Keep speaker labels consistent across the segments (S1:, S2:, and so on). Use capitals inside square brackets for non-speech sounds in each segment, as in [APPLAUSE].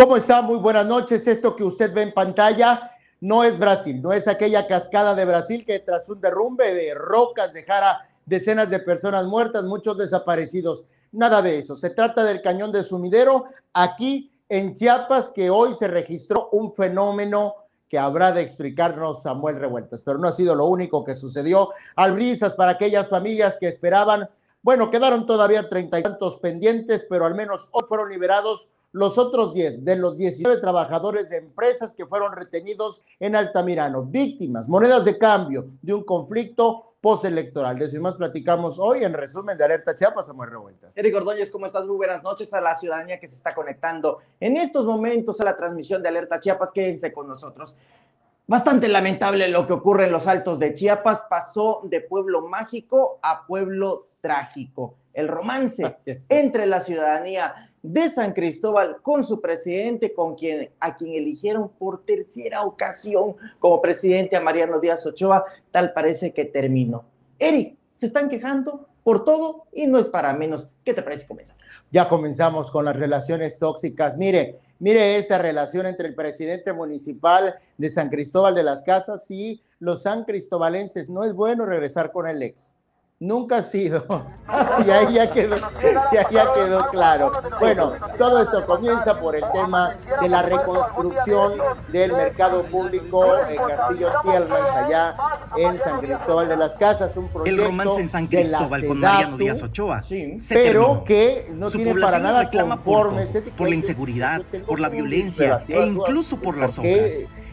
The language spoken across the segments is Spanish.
S1: ¿Cómo está? Muy buenas noches. Esto que usted ve en pantalla no es Brasil, no es aquella cascada de Brasil que tras un derrumbe de rocas dejara decenas de personas muertas, muchos desaparecidos. Nada de eso. Se trata del cañón de sumidero aquí en Chiapas que hoy se registró un fenómeno que habrá de explicarnos Samuel Revueltas, pero no ha sido lo único que sucedió. Albrisas para aquellas familias que esperaban, bueno, quedaron todavía treinta y tantos pendientes, pero al menos hoy fueron liberados los otros 10 de los 19 trabajadores de empresas que fueron retenidos en Altamirano, víctimas, monedas de cambio de un conflicto postelectoral. De eso y más platicamos hoy en resumen de Alerta Chiapas, Samuel Revueltas.
S2: Eric Ordóñez, ¿cómo estás? Muy buenas noches a la ciudadanía que se está conectando en estos momentos a la transmisión de Alerta Chiapas. Quédense con nosotros. Bastante lamentable lo que ocurre en los altos de Chiapas. Pasó de pueblo mágico a pueblo trágico. El romance [LAUGHS] entre la ciudadanía de San Cristóbal con su presidente, con quien, a quien eligieron por tercera ocasión como presidente a Mariano Díaz Ochoa, tal parece que terminó. Eric, se están quejando por todo y no es para menos. ¿Qué te parece comenzar?
S1: Ya comenzamos con las relaciones tóxicas. Mire, mire esa relación entre el presidente municipal de San Cristóbal de las Casas y los san cristobalenses. No es bueno regresar con el ex. Nunca ha sido. [LAUGHS] y ahí ya quedó, ya, ya quedó claro. Bueno, todo esto comienza por el tema de la reconstrucción del mercado público en Castillo Tielmans, allá en San Cristóbal de las Casas, un proyecto
S3: el romance en San Cristóbal con Mariano Díaz Ochoa.
S1: Sí, pero que no tiene para nada conforme
S3: por, por la inseguridad, por la violencia e incluso por las obras.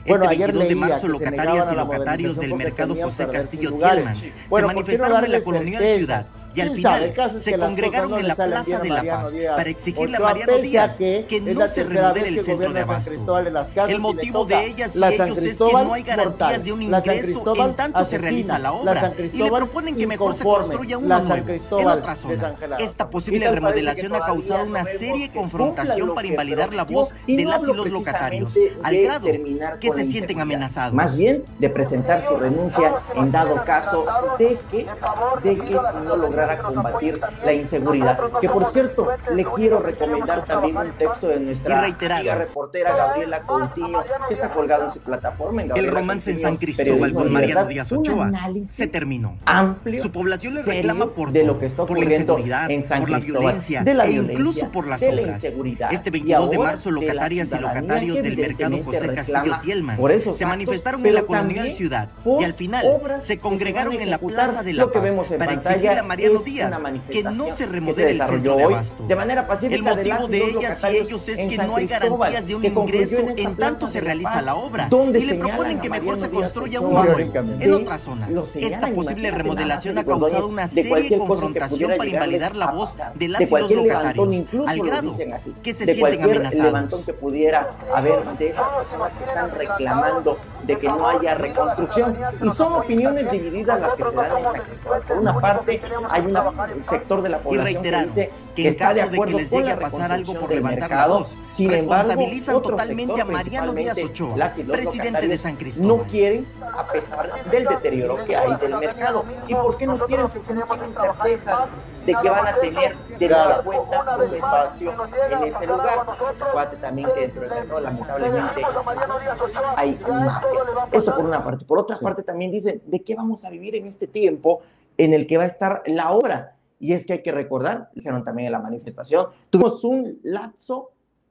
S1: Bueno, este ayer
S3: de marzo, locatarias y locatarios del mercado José Castillo Tielman
S1: bueno,
S3: se manifestaron en la colonia de Ciudad y al final se congregaron en la Plaza de la Paz para exigirle a Mariano Díaz que, no se remodele el centro de abasto. El motivo de ellas y ellos es que no hay garantías de un ingreso en tanto se realiza la obra y le proponen que mejor se construya uno nuevo en otra zona. Esta posible remodelación ha causado una serie de confrontación para invalidar la voz de las y los locatarios, al grado que se sienten amenazados.
S2: Más bien de presentar su renuncia en dado caso de que, de que no lograran a combatir la inseguridad. Que por cierto, le quiero recomendar también un texto de nuestra amiga reportera Gabriela Coutinho, que está colgado en su plataforma. En
S3: el romance en San Cristóbal con Mariano Díaz Ochoa se terminó.
S2: Amplio,
S3: su población le reclama por
S2: de lo que está ocurriendo
S3: por la
S2: en San
S3: por la violencia,
S2: de la
S3: e incluso por las
S2: de
S3: obras.
S2: la inseguridad.
S3: Este 22 de marzo, locatarias y locatarios del mercado José Castillo Tielman se manifestaron en la colonial ciudad y al final se congregaron en la Plaza de la Paz para exigir a Mariano Díaz que no se remodele el centro de abasto.
S2: De manera pacífica
S3: el motivo de, ellas y ellos es que no hay garantías de un ingreso en tanto se realiza la obra. Y le proponen que mejor se construya uno en otra zona. Esta posible remodelación ha causado una serie de confrontación para invalidar la voz de las y los locatarios, al grado que se sienten amenazados.
S2: que pudiera haber de estas personas que están reclamando de que no haya reconstrucción. Y son opiniones divididas las que se dan en San Cristóbal. Por una parte, hay un sector de la población
S3: que
S2: dice
S3: que,
S2: está de
S3: acuerdo de que les llegue a pasar algo por levantar la voz,
S2: sin embargo,
S3: responsabilizan totalmente a Mariano Díaz Ochoa, presidente de San Cristóbal.
S2: No quieren, a pesar del deterioro que hay del mercado. ¿Y por qué no quieren? Porque no tienen certezas de que van a tener de nueva cuenta un espacio en ese lugar. Acuérdate también que dentro del mercado, lamentablemente, hay mafias. Eso por una parte. Por otra parte, también dicen, ¿de qué vamos a vivir en este tiempo en el que va a estar la obra? Y es que hay que recordar, dijeron también en la manifestación, tuvimos un lapso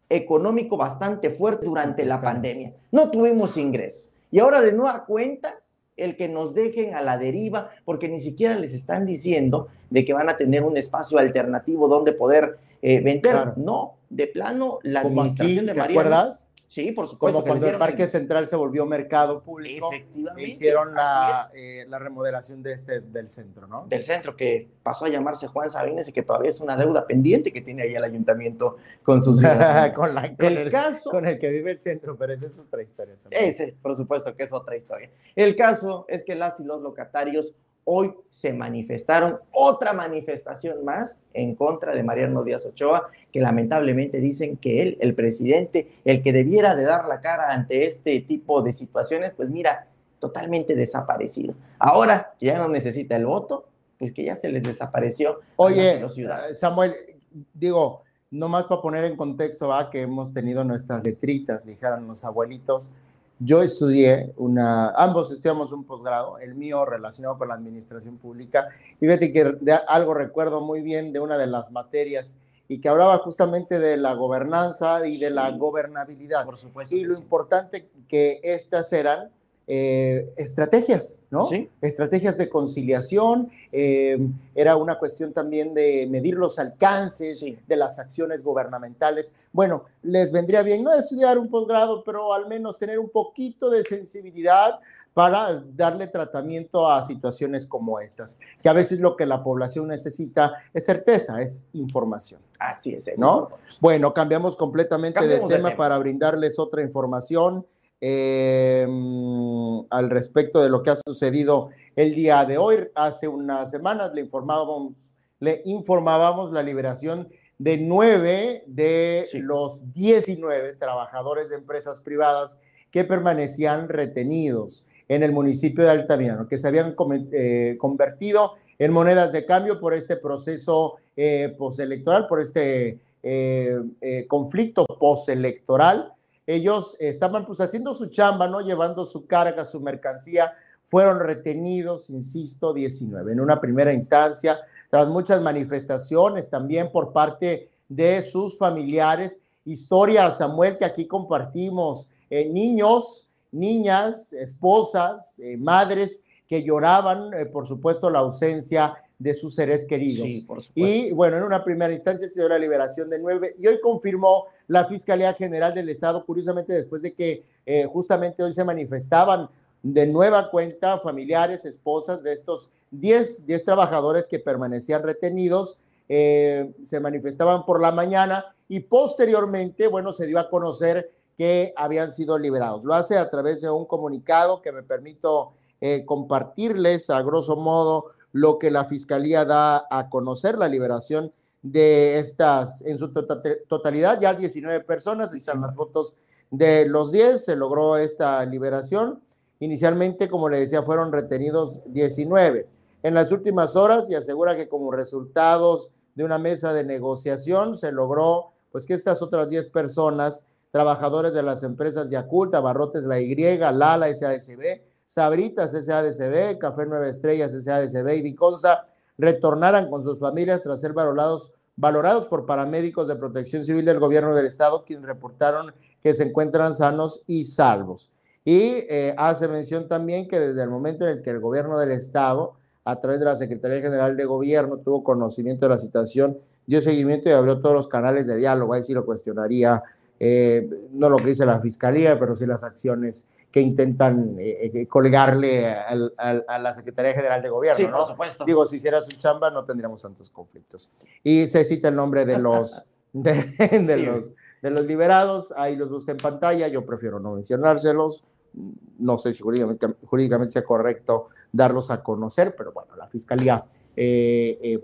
S2: económico bastante fuerte durante la pandemia. No tuvimos ingresos. Y ahora de nueva cuenta, el que nos dejen a la deriva, porque ni siquiera les están diciendo de que van a tener un espacio alternativo donde poder eh, vender. No, de plano, la administración de María.
S1: ¿Recuerdas?
S2: Sí, por supuesto.
S1: Como cuando el Parque Central se volvió mercado público.
S2: Efectivamente.
S1: Hicieron la, eh, la, remodelación de este, del centro, ¿no?
S2: Del centro, que pasó a llamarse Juan Sabines y que todavía es una deuda pendiente que tiene ahí el ayuntamiento con sus [LAUGHS]
S1: con, la, con el, el, caso. Con el que vive el centro, pero esa es otra historia también.
S2: Ese, por supuesto que es otra historia. El caso es que las y los locatarios hoy se manifestaron, otra manifestación más en contra de Mariano Díaz Ochoa, que lamentablemente dicen que él, el presidente, el que debiera de dar la cara ante este tipo de situaciones, pues mira, totalmente desaparecido. Ahora ya no necesita el voto, pues que ya se les desapareció.
S1: Oye, Samuel, digo, no más para poner en contexto, va, que hemos tenido nuestras letritas, dijeron los abuelitos. Yo estudié una, ambos estudiamos un posgrado, el mío relacionado con la administración pública, y fíjate que de algo recuerdo muy bien de una de las materias y que hablaba justamente de la gobernanza y de la gobernabilidad. Por supuesto. Y lo importante que estas eran eh, estrategias, ¿no? Sí. Estrategias de conciliación, eh, era una cuestión también de medir los alcances de las acciones gubernamentales. Bueno, les vendría bien no estudiar un posgrado, pero al menos tener un poquito de sensibilidad para darle tratamiento a situaciones como estas, que a veces lo que la población necesita es certeza, es información.
S2: Así es,
S1: ¿no? Bueno, cambiamos completamente de, tema para brindarles otra información eh, al respecto de lo que ha sucedido el día de hoy. Hace unas semanas le informábamos, le informábamos la liberación de nueve de los 19 trabajadores de empresas privadas que permanecían retenidos en el municipio de Altamirano, que se habían eh, convertido en monedas de cambio por este proceso eh, postelectoral, por este eh, conflicto postelectoral. Ellos estaban pues haciendo su chamba, ¿no? Llevando su carga, su mercancía. Fueron retenidos, insisto, 19. En una primera instancia, tras muchas manifestaciones también por parte de sus familiares. Historia, Samuel, que aquí compartimos. niños niñas, esposas, eh, madres que lloraban, eh, por supuesto, la ausencia de sus seres queridos. y bueno, en una primera instancia se dio la liberación de nueve y hoy confirmó la Fiscalía General del Estado, curiosamente después de que eh, justamente hoy se manifestaban de nueva cuenta familiares, esposas de estos 10, 10 trabajadores que permanecían retenidos, se manifestaban por la mañana y posteriormente, bueno, se dio a conocer que habían sido liberados. Lo hace a través de un comunicado que me permito eh, compartirles a grosso modo lo que la Fiscalía da a conocer, la liberación de estas, en su tota-, totalidad, ya 19 personas, ahí están las fotos de los 10, se logró esta liberación. Inicialmente, como le decía, fueron retenidos 19. En las últimas horas, y asegura que como resultados de una mesa de negociación, se logró pues que estas otras 10 personas trabajadores de las empresas Yakult, Barrotes La Y, Lala SADCB, Sabritas SADCB, Café Nueva Estrellas SADCB y Viconza retornaran con sus familias tras ser valorados, valorados por paramédicos de protección civil del gobierno del estado, quienes reportaron que se encuentran sanos y salvos. Y eh, hace mención también que desde el momento en el que el gobierno del estado, a través de la Secretaría General de Gobierno, tuvo conocimiento de la situación, dio seguimiento y abrió todos los canales de diálogo, ahí sí lo cuestionaría eh, no lo que dice la fiscalía, pero sí las acciones que intentan eh, eh, colgarle a la Secretaría General de Gobierno. Sí, por supuesto. Digo, si hiciera su chamba no tendríamos tantos conflictos. Y se cita el nombre de los, [LAUGHS] de, los, de los liberados, ahí los busca en pantalla, yo prefiero no mencionárselos, no sé si jurídicamente, jurídicamente sea correcto darlos a conocer, pero bueno, la Fiscalía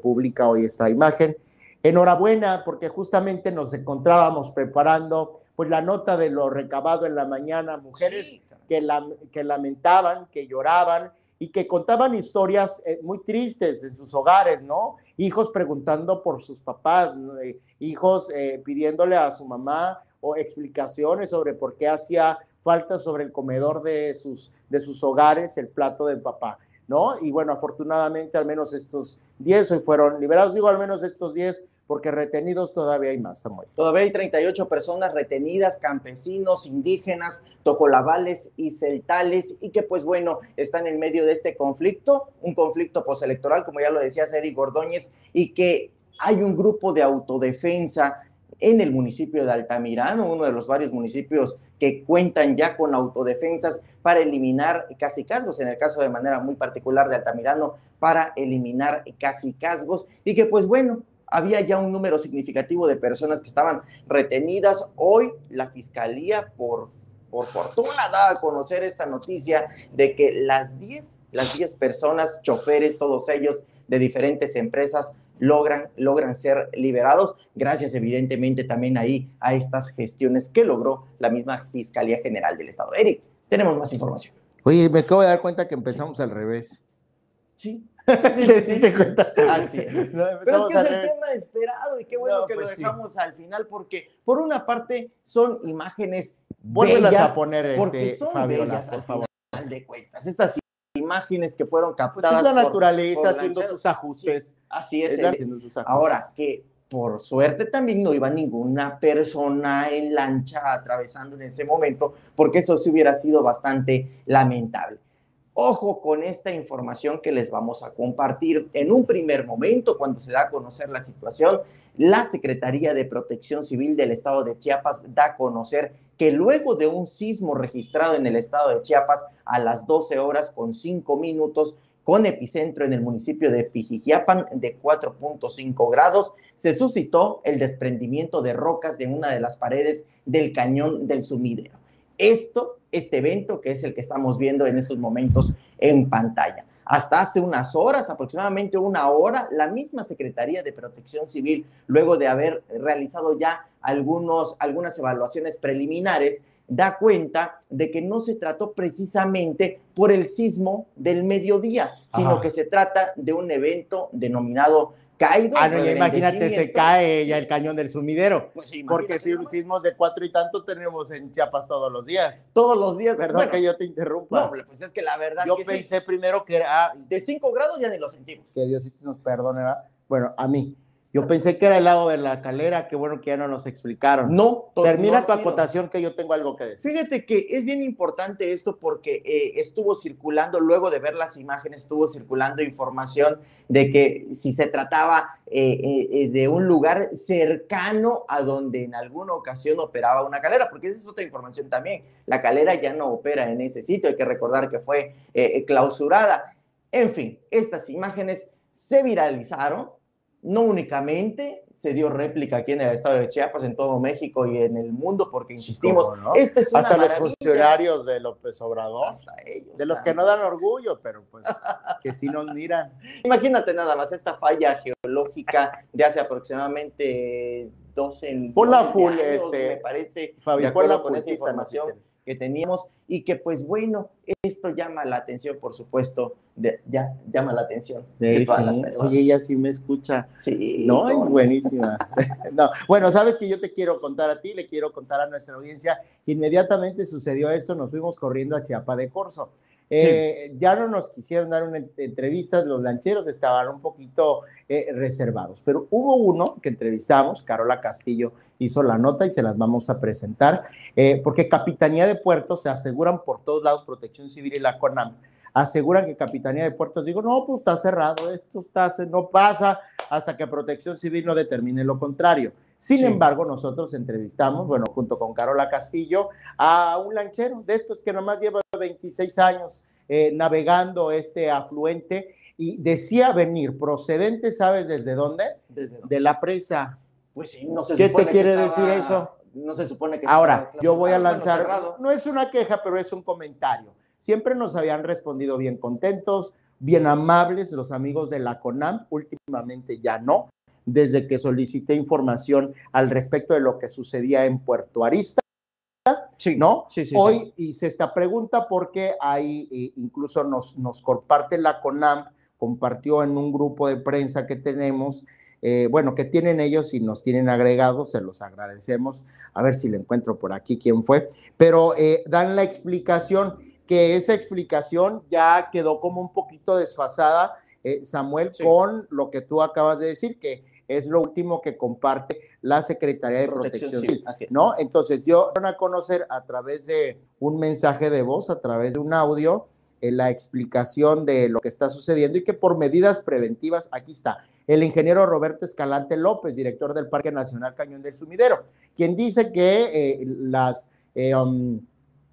S1: publica hoy esta imagen. Enhorabuena, porque justamente nos encontrábamos preparando pues la nota de lo recabado en la mañana, mujeres que, la, que lamentaban, que lloraban y que contaban historias eh, muy tristes en sus hogares, ¿no? Hijos preguntando por sus papás, eh, hijos eh, pidiéndole a su mamá o explicaciones sobre por qué hacía falta sobre el comedor de sus, de sus hogares el plato del papá, ¿no? Y bueno, afortunadamente al menos estos 10 hoy fueron liberados, digo al menos estos 10 porque retenidos todavía hay más, Samuel.
S2: Todavía hay 38 personas retenidas, campesinos, indígenas, tojolabales y celtales, y que pues bueno, están en medio de este conflicto, un conflicto postelectoral, como ya lo decía Eric Gordóñez, y que hay un grupo de autodefensa en el municipio de Altamirano, uno de los varios municipios que cuentan ya con autodefensas para eliminar casicazgos, en el caso de manera muy particular de Altamirano, para eliminar casicazgos, y que pues bueno, había ya un número significativo de personas que estaban retenidas. Hoy la fiscalía, por, por fortuna, da a conocer esta noticia de que las 10, las 10 personas, choferes, todos ellos de diferentes empresas, logran, logran ser liberados, gracias evidentemente también ahí a estas gestiones que logró la misma Fiscalía General del Estado. Eric, tenemos más información.
S1: Oye, me acabo de dar cuenta que empezamos al revés. [LAUGHS]
S2: Sí.
S1: ¿Te diste cuenta?
S2: Así es. [LAUGHS] Pero es que es el tema esperado y qué bueno que lo pues dejamos al final porque por una parte son imágenes
S1: Vuélvelas a poner, este,
S2: bellas, por favor. Final de cuentas. Estas imágenes que fueron captadas. Pues
S1: es la naturaleza haciendo sus ajustes.
S2: así es. haciendo sus ajustes. Ahora, que por suerte también no iba ninguna persona en lancha atravesando en ese momento, porque eso sí hubiera sido bastante lamentable. Ojo con esta información que les vamos a compartir. En un primer momento, cuando se da a conocer la situación, la Secretaría de Protección Civil del Estado de Chiapas da a conocer que luego de un sismo registrado en el estado de Chiapas a las 12 horas con 5 minutos, con epicentro en el municipio de Pijijiapan de 4.5 grados, se suscitó el desprendimiento de rocas de una de las paredes del cañón del sumidero. Esto, este evento que es el que estamos viendo en estos momentos en pantalla. Hasta hace unas horas, aproximadamente una hora, la misma Secretaría de Protección Civil, luego de haber realizado ya algunos, algunas evaluaciones preliminares, da cuenta de que no se trató precisamente por el sismo del mediodía, sino que se trata de un evento denominado caído.
S1: Ah, no, imagínate, se cae ya el cañón del sumidero. Pues porque si sismos de cuatro y tanto tenemos en Chiapas todos los días.
S2: Todos los días.
S1: Perdón que yo te interrumpa.
S2: No, pues es que la verdad.
S1: Yo pensé primero que era.
S2: De cinco grados ya ni lo sentimos.
S1: Que Dios nos perdone, Bueno, a mí. Yo pensé que era el lado de la calera, qué bueno que ya no nos explicaron.
S2: No,
S1: termina tu acotación que yo tengo algo que decir.
S2: Fíjate que es bien importante esto porque eh, estuvo circulando, luego de ver las imágenes, estuvo circulando información de que si se trataba eh, eh, de un lugar cercano a donde en alguna ocasión operaba una calera, porque esa es otra información también. La calera ya no opera en ese sitio, hay que recordar que fue clausurada. En fin, estas imágenes se viralizaron no únicamente se dio réplica aquí en el estado de Chiapas, en todo México y en el mundo, porque insistimos,
S1: este es hasta los funcionarios de López Obrador, de los que no dan orgullo, pero pues [LAUGHS] que sí nos miran.
S2: Imagínate nada más esta falla geológica de hace aproximadamente 12
S1: por la full, este,
S2: me parece, Fabi, por la con esa información que teníamos y que pues bueno, esto llama la atención, por supuesto, ya llama la atención
S1: de todas las personas. Oye, ella sí me escucha.
S2: Sí.
S1: No, es buenísima. [LAUGHS] no, bueno, sabes que yo te quiero contar a ti, le quiero contar a nuestra audiencia. Inmediatamente sucedió esto, nos fuimos corriendo a Chiapa de Corzo. Eh, ya no nos quisieron dar una entrevista, los lancheros estaban un poquito eh, reservados, pero hubo uno que entrevistamos, Carola Castillo hizo la nota y se las vamos a presentar, eh, porque Capitanía de Puertos se aseguran por todos lados, Protección Civil y la CONAM, aseguran que Capitanía de Puertos, digo, no, pues está cerrado, esto está, no pasa hasta que Protección Civil no determine lo contrario. Sin embargo, nosotros entrevistamos, bueno, junto con Carola Castillo, a un lanchero de estos que nomás lleva 26 años eh, navegando este afluente y decía venir procedente, ¿sabes desde dónde? De la presa.
S2: Pues sí, no sé.
S1: ¿Qué te quiere decir eso?
S2: No se supone que...
S1: Ahora, yo voy a lanzar, no es una queja, pero es un comentario. Siempre nos habían respondido bien contentos, bien amables los amigos de la CONAM, últimamente ya no desde que solicité información al respecto de lo que sucedía en Puerto Arista. Sí, ¿no? Sí, sí, Hoy hice esta pregunta porque ahí eh, incluso nos, nos comparte la CONAM, compartió en un grupo de prensa que tenemos, eh, bueno, que tienen ellos y nos tienen agregados, se los agradecemos. A ver si le encuentro por aquí quién fue, pero eh, dan la explicación, que esa explicación ya quedó como un poquito desfasada, Samuel, con lo que tú acabas de decir, que es lo último que comparte la Secretaría de Protección, Civil, ¿no? Entonces, yo van a conocer a través de un mensaje de voz, a través de un audio, eh, la explicación de lo que está sucediendo y que por medidas preventivas, aquí está, el ingeniero Roberto Escalante López, director del Parque Nacional Cañón del Sumidero, quien dice que eh, las eh, um,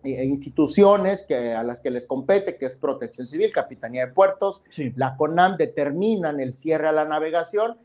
S1: instituciones que, a las que les compete, que es Protección Civil, Capitanía de Puertos, la CONAM, determinan el cierre a la navegación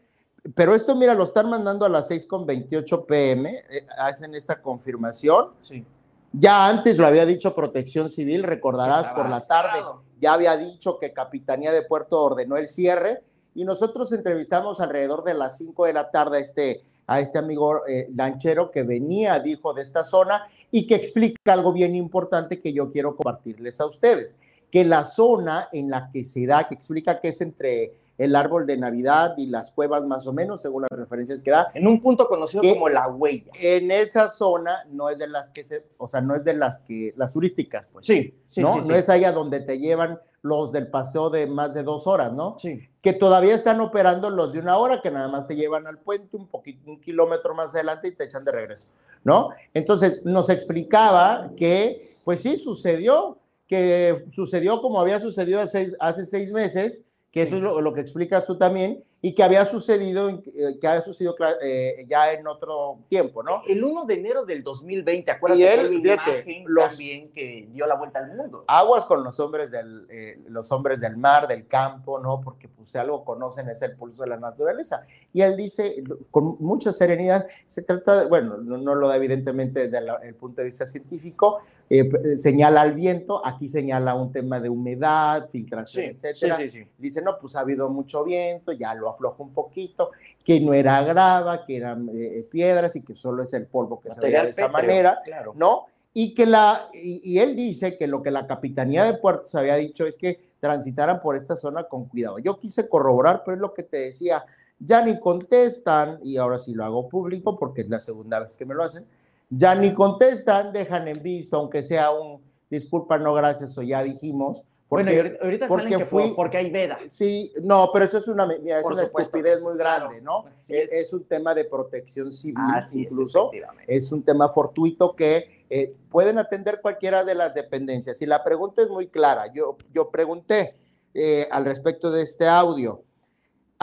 S1: pero esto, mira, lo están mandando a las 6.28 pm, eh, hacen esta confirmación.
S2: Sí.
S1: Ya antes lo había dicho Protección Civil, recordarás por la tarde, ya había dicho que Capitanía de Puerto ordenó el cierre y nosotros entrevistamos alrededor de las 5 de la tarde a este, a este amigo eh, lanchero que venía, dijo, de esta zona y que explica algo bien importante que yo quiero compartirles a ustedes que la zona en la que se da, que explica que es entre el árbol de Navidad y las cuevas más o menos, según las referencias que da.
S2: En un punto conocido como la huella.
S1: En esa zona no es de las que se, o sea, no es de las que, las turísticas, pues.
S2: Sí,
S1: sí, ¿no? no es allá donde te llevan los del paseo de más de dos horas, ¿no?
S2: Sí.
S1: Que todavía están operando los de una hora, que nada más te llevan al puente un poquito, un kilómetro más adelante y te echan de regreso, ¿no? Entonces nos explicaba que, pues sí, sucedió, que sucedió como había sucedido hace, hace seis meses, que eso es lo, que explicas tú también, y que había sucedido, eh, que había sucedido eh, ya en otro tiempo, ¿no?
S2: El 1 de enero del 2020, acuérdate
S1: y él, fíjate,
S2: los, también que dio la vuelta al mundo.
S1: Aguas con los hombres del, eh, los hombres del mar, del campo, ¿no? Porque pues si algo conocen es el pulso de la naturaleza. Y él dice con mucha serenidad, se trata, de, bueno, no, lo da evidentemente desde el punto de vista científico, señala al viento, aquí señala un tema de humedad, filtración, etcétera. dice, no, pues ha habido mucho viento, ya lo afloja un poquito, que no era grava, que eran eh, piedras y que solo es el polvo que se veía de esa manera, ¿no? Y que la, y, él dice que lo que la Capitanía de Puertos había dicho es que transitaran por esta zona con cuidado. Yo quise corroborar, pero es lo que te decía, ya ni contestan, y ahora sí lo hago público porque es la segunda vez que me lo hacen, ya ni contestan, dejan en visto, aunque sea un disculpa, no gracias, o ya dijimos,
S2: porque, bueno, ahorita porque salen que fui, porque hay veda.
S1: Sí, no, pero eso es una, mira, es una estupidez muy grande, ¿no? Es. un tema de protección civil, incluso. Es, un tema fortuito que eh, pueden atender cualquiera de las dependencias. Y la pregunta es muy clara. Yo, yo pregunté eh, al respecto de este audio.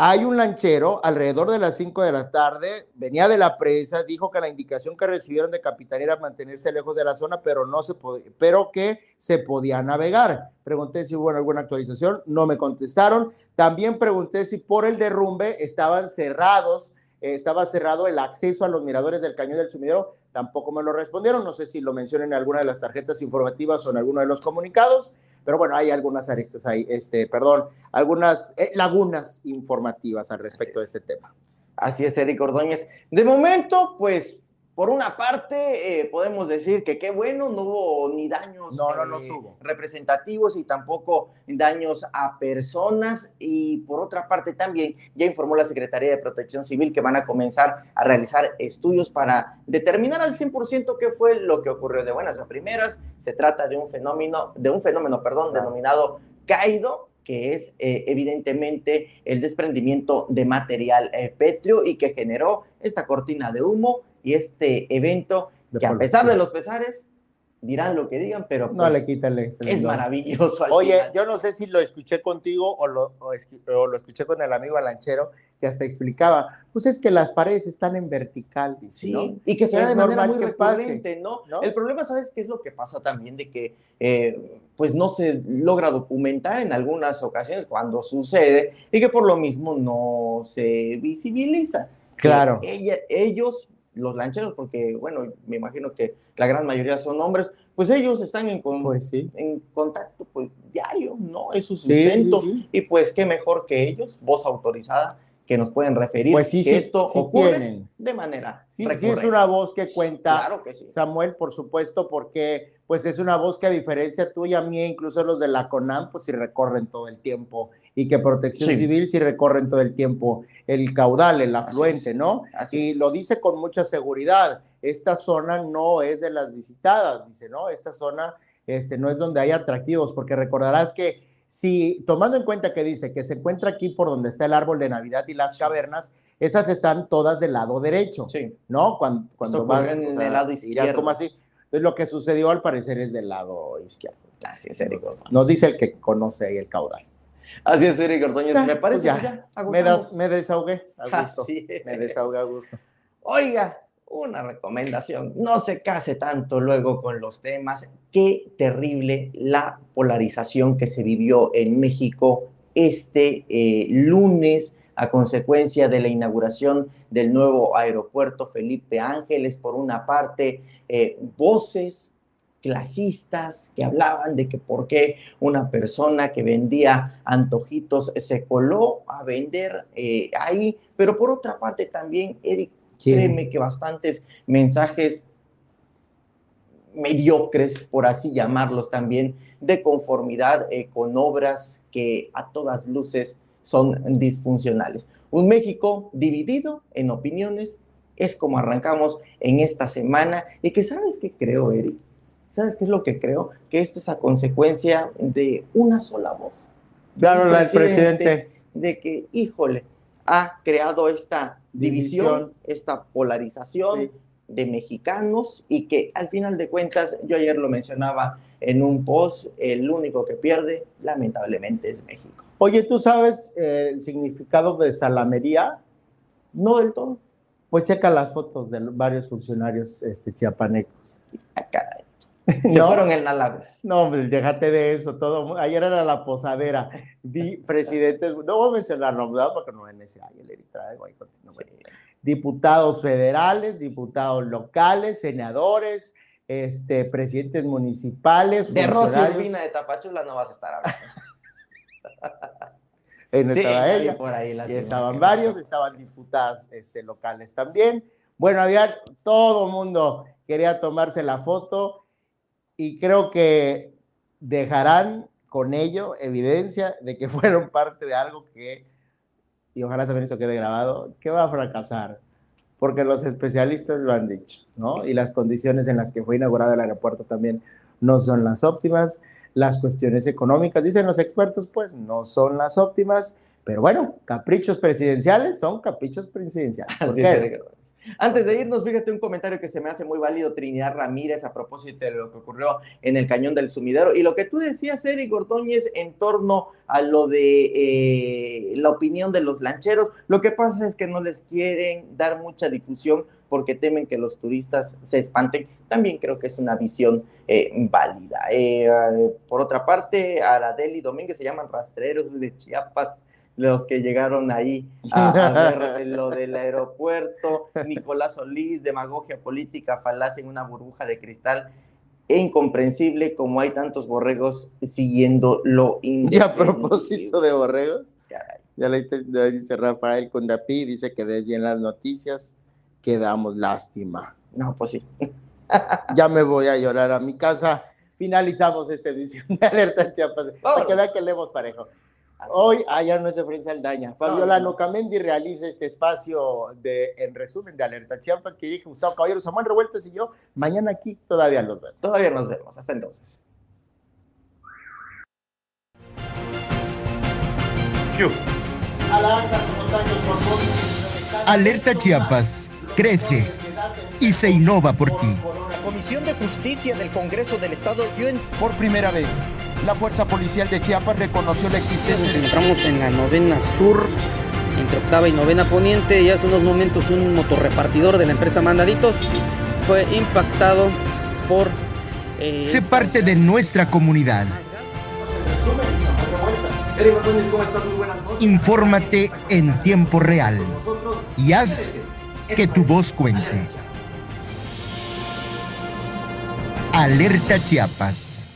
S1: Hay un lanchero alrededor de las 5 de la tarde, venía de la presa, dijo que la indicación que recibieron de Capitanía era mantenerse lejos de la zona, pero, no se pero que se podía navegar. Pregunté si hubo alguna actualización, no me contestaron. También pregunté si por el derrumbe estaban cerrados, eh, estaba cerrado el acceso a los miradores del Cañón del Sumidero, tampoco me lo respondieron. No sé si lo mencionan en alguna de las tarjetas informativas o en alguno de los comunicados. Pero bueno, hay algunas aristas ahí, este, perdón, algunas eh, lagunas informativas al respecto de este tema.
S2: Así es, Eric Ordóñez. De momento, pues por una parte, eh, podemos decir que qué bueno, no hubo ni daños
S1: no, no, no eh,
S2: representativos y tampoco daños a personas. Y por otra parte, también ya informó la Secretaría de Protección Civil que van a comenzar a realizar estudios para determinar al 100% qué fue lo que ocurrió de buenas a primeras. Se trata de un fenómeno, de un fenómeno, perdón, denominado caído que es eh, evidentemente el desprendimiento de material pétreo y que generó esta cortina de humo y este evento que a pesar de los pesares, dirán lo que digan, pero
S1: no pues, le quitan el
S2: Es maravilloso.
S1: Oye, yo no sé si lo escuché contigo o lo, o, lo escuché con el amigo Alanchero, que hasta explicaba, pues es que las paredes están en vertical,
S2: sí, y que sea de manera muy recurrente, ¿no? El problema, ¿sabes qué es lo que pasa también? De que eh, pues no se logra documentar en algunas ocasiones cuando sucede y que por lo mismo no se visibiliza.
S1: Claro.
S2: Ella, ellos los lancheros, porque bueno, me imagino que la gran mayoría son hombres, pues ellos están en,
S1: pues
S2: en contacto pues, diario, ¿no? Es su sustento. y pues qué mejor que ellos, voz autorizada, que nos pueden referir
S1: pues sí,
S2: que esto ocurre de manera
S1: sí, sí es una voz que cuenta Samuel por supuesto porque pues es una voz que a diferencia tuya a mí incluso los de la CONAM pues sí recorren todo el tiempo y que Protección Civil sí recorren todo el tiempo el caudal, el afluente, ¿no? y lo dice con mucha seguridad. Esta zona no es de las visitadas, dice, ¿no? Esta zona este, no es donde hay atractivos, porque recordarás que si, tomando en cuenta que dice que se encuentra aquí por donde está el árbol de Navidad y las cavernas, esas están todas del lado derecho,
S2: sí.
S1: ¿no? Cuando, cuando vas,
S2: en el lado izquierdo.
S1: como así. Entonces, lo que sucedió al parecer es del lado izquierdo.
S2: Así es, Eric.
S1: Nos dice el que conoce ahí el caudal.
S2: Así es, Eric Ordóñez. me parece pues ya,
S1: me, das, me desahogué a gusto. Me desahogué a gusto.
S2: Oiga, una recomendación. No se case tanto luego con los temas. Qué terrible la polarización que se vivió en México este eh, lunes a consecuencia de la inauguración del nuevo aeropuerto Felipe Ángeles. Por una parte, eh, voces clasistas que hablaban de que por qué una persona que vendía antojitos se coló a vender eh, ahí, pero por otra parte también, Eric, créeme que bastantes mensajes mediocres, por así llamarlos también, de conformidad eh, con obras que a todas luces son disfuncionales. Un México dividido en opiniones es como arrancamos en esta semana y que sabes qué creo, Eric. ¿Sabes qué es lo que creo? Que esto es a consecuencia de una sola voz.
S1: Claro, la del presidente.
S2: De que, híjole, ha creado esta división, esta polarización de mexicanos y que al final de cuentas, yo ayer lo mencionaba en un post, el único que pierde lamentablemente es México.
S1: Oye, ¿tú sabes eh, el significado de salamería?
S2: No del todo.
S1: Pues checa las fotos de varios funcionarios este, chiapanecos.
S2: Ah, caray. [LAUGHS] Se fueron en Nalaves.
S1: No, hombre, déjate de eso. Todo, ayer era la posadera. Vi [LAUGHS] presidentes, no voy a mencionar nombres porque no en ese traigo ahí Diputados federales, diputados locales, senadores, este, presidentes municipales.
S2: De Rosy Urbina de Tapachula no vas a estar hablando. [LAUGHS]
S1: no estaba ella. Por ahí y estaban varios, estaban diputadas este, locales también. Bueno, había todo el mundo quería tomarse la foto y creo que dejarán con ello evidencia de que [LAUGHS] fueron parte de algo que, y ojalá también eso quede grabado, que va a fracasar, porque los especialistas lo han dicho, ¿no? Y las condiciones en las que fue inaugurado el aeropuerto también no son las óptimas, las cuestiones económicas, dicen los expertos, pues no son las óptimas, pero bueno, caprichos presidenciales son caprichos presidenciales.
S2: Antes de irnos, fíjate un comentario que se me hace muy válido, Trinidad Ramírez, a propósito de lo que ocurrió en el cañón del sumidero. Y lo que tú decías, Eric Ordóñez, en torno a lo de eh, la opinión de los lancheros, lo que pasa es que no les quieren dar mucha difusión porque temen que los turistas se espanten. También creo que es una visión eh, válida. Eh, por otra parte, Aradeli Domínguez se llaman rastreros de Chiapas los que llegaron ahí a, ver [LAUGHS] lo del aeropuerto, Nicolás Solís, demagogia política, falacia en una burbuja de cristal, e incomprensible como hay tantos borregos siguiendo lo
S1: Y a propósito de borregos, ya le dice, Rafael Condapi, dice que desde en las noticias quedamos lástima.
S2: No, pues sí. [LAUGHS]
S1: ya me voy a llorar a mi casa. Finalizamos esta edición de Alerta Chiapas. Para que vean que leemos parejo. Hoy, allá no es Efraín Saldaña. Fabiola no, Nocamendi realiza este espacio de, en resumen, de Alerta Chiapas, que dirige Gustavo Caballero, Samuel Revueltas y yo. Mañana aquí todavía nos vemos.
S2: Todavía nos vemos. Hasta entonces.
S4: Alerta Chiapas crece y se innova por ti.
S2: La Comisión de Justicia del Congreso del Estado dio en...
S1: Por primera vez la Fuerza Policial de Chiapas reconoció la existencia. Nos
S5: encontramos en la novena sur, entre octava y novena poniente, y hace unos momentos un motorrepartidor de la empresa Mandaditos fue impactado por...
S4: Eh, Se parte de nuestra comunidad. Infórmate en tiempo real y haz que tu voz cuente. Alerta Chiapas.